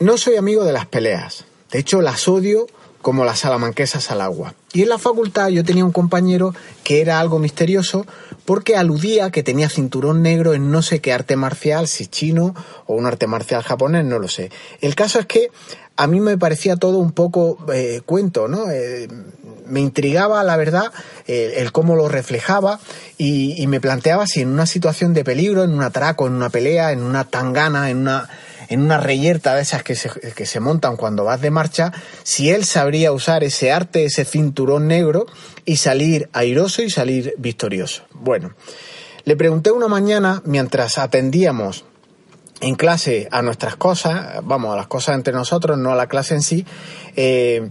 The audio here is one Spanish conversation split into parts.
No soy amigo de las peleas. De hecho, las odio como las salamanquesas al agua. Y en la facultad yo tenía un compañero que era algo misterioso porque aludía que tenía cinturón negro en no sé qué arte marcial, si chino o un arte marcial japonés, no lo sé. El caso es que a mí me parecía todo un poco eh, cuento, ¿no? Eh, me intrigaba, la verdad, el cómo lo reflejaba y, y, me planteaba si en una situación de peligro, en un atraco, en una pelea, en una tangana, en una en una reyerta de esas que se, que se montan cuando vas de marcha, si él sabría usar ese arte, ese cinturón negro y salir airoso y salir victorioso. Bueno, le pregunté una mañana mientras atendíamos en clase a nuestras cosas, vamos, a las cosas entre nosotros, no a la clase en sí, eh,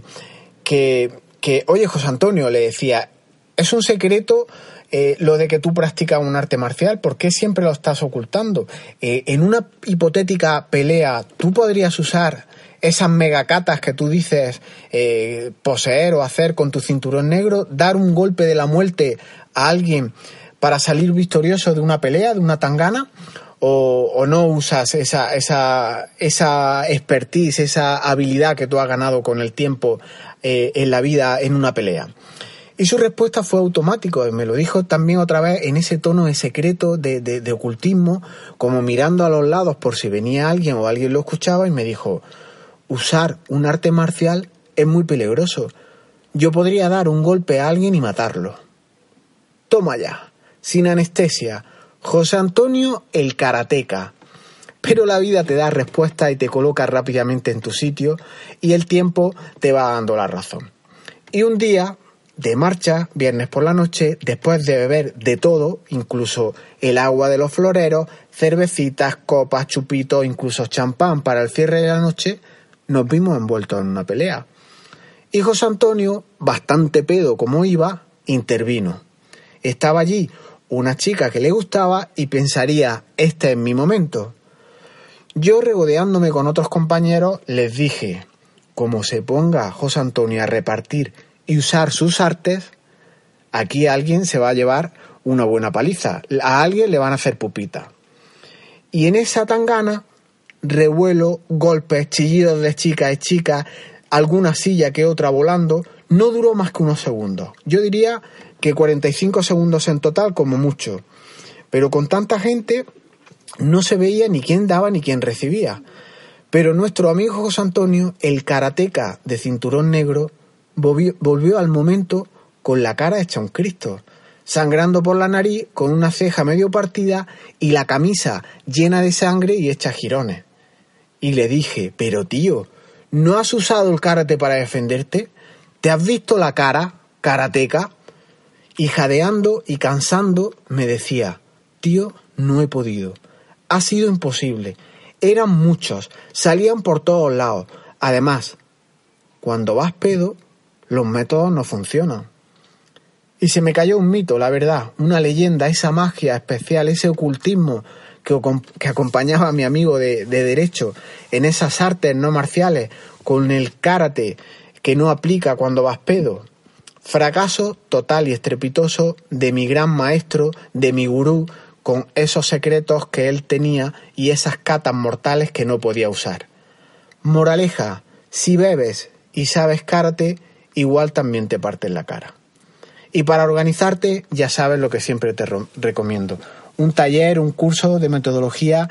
que, que, oye, José Antonio, le decía, es un secreto eh, lo de que tú practicas un arte marcial, ¿por qué siempre lo estás ocultando? Eh, en una hipotética pelea, ¿tú podrías usar esas megacatas que tú dices eh, poseer o hacer con tu cinturón negro, dar un golpe de la muerte a alguien para salir victorioso de una pelea, de una tangana? O, no usas esa, esa, esa expertise, esa habilidad que tú has ganado con el tiempo en la vida en una pelea. Y su respuesta fue automático, me lo dijo también otra vez en ese tono de secreto, de, de, ocultismo, como mirando a los lados por si venía alguien o alguien lo escuchaba y me dijo, usar un arte marcial es muy peligroso. Yo podría dar un golpe a alguien y matarlo. Toma ya, sin anestesia, José Antonio el karateca. Pero la vida te da respuesta y te coloca rápidamente en tu sitio y el tiempo te va dando la razón. Y un día de marcha, viernes por la noche, después de beber de todo, incluso el agua de los floreros, cervecitas, copas, chupitos, incluso champán para el cierre de la noche, nos vimos envueltos en una pelea. Y José Antonio, bastante pedo como iba, intervino. Estaba allí una chica que le gustaba y pensaría, este es mi momento. Yo, regodeándome con otros compañeros, les dije, como se ponga José Antonio a repartir y usar sus artes, aquí alguien se va a llevar una buena paliza. A alguien le van a hacer pupita. Y en esa tangana, revuelo, golpes, chillidos de chica y chica, alguna silla que otra volando, no duró más que unos segundos. Yo diría que 45 segundos en total como mucho. Pero con tanta gente no se veía ni quién daba ni quién recibía. Pero nuestro amigo José Antonio, el karateca de cinturón negro, volvió, al momento con la cara hecha un Cristo, sangrando por la nariz, con una ceja medio partida y la camisa llena de sangre y hecha jirones. Y le dije, pero tío, ¿no has usado el karate para defenderte? ¿Te has visto la cara, karateca? Y jadeando y cansando me decía, tío, no he podido. Ha sido imposible. Eran muchos, salían por todos lados. Además, cuando vas pedo, los métodos no funcionan. Y se me cayó un mito, la verdad, una leyenda, esa magia especial, ese ocultismo que, acompañaba a mi amigo de, de derecho en esas artes no marciales, con el karate que no aplica cuando vas pedo. Fracaso total y estrepitoso de mi gran maestro, de mi gurú, con esos secretos que él tenía y esas catas mortales que no podía usar. Moraleja, si bebes y sabes karate, igual también te parten la cara. Y para organizarte, ya sabes lo que siempre te recomiendo. Un taller, un curso de metodología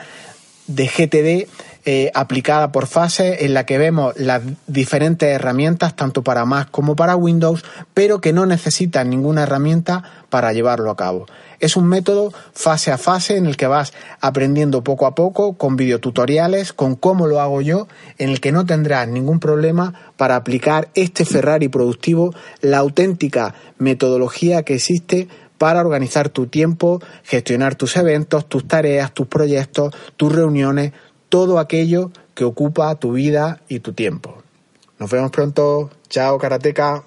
de GTD eh, aplicada por fase en la que vemos las diferentes herramientas tanto para Mac como para Windows, pero que no necesitan ninguna herramienta para llevarlo a cabo. Es un método fase a fase en el que vas aprendiendo poco a poco con videotutoriales, con cómo lo hago yo, en el que no tendrás ningún problema para aplicar este Ferrari productivo, la auténtica metodología que existe para organizar tu tiempo, gestionar tus eventos, tus tareas, tus proyectos, tus reuniones, todo aquello que ocupa tu vida y tu tiempo. Nos vemos pronto. Chao, karateca.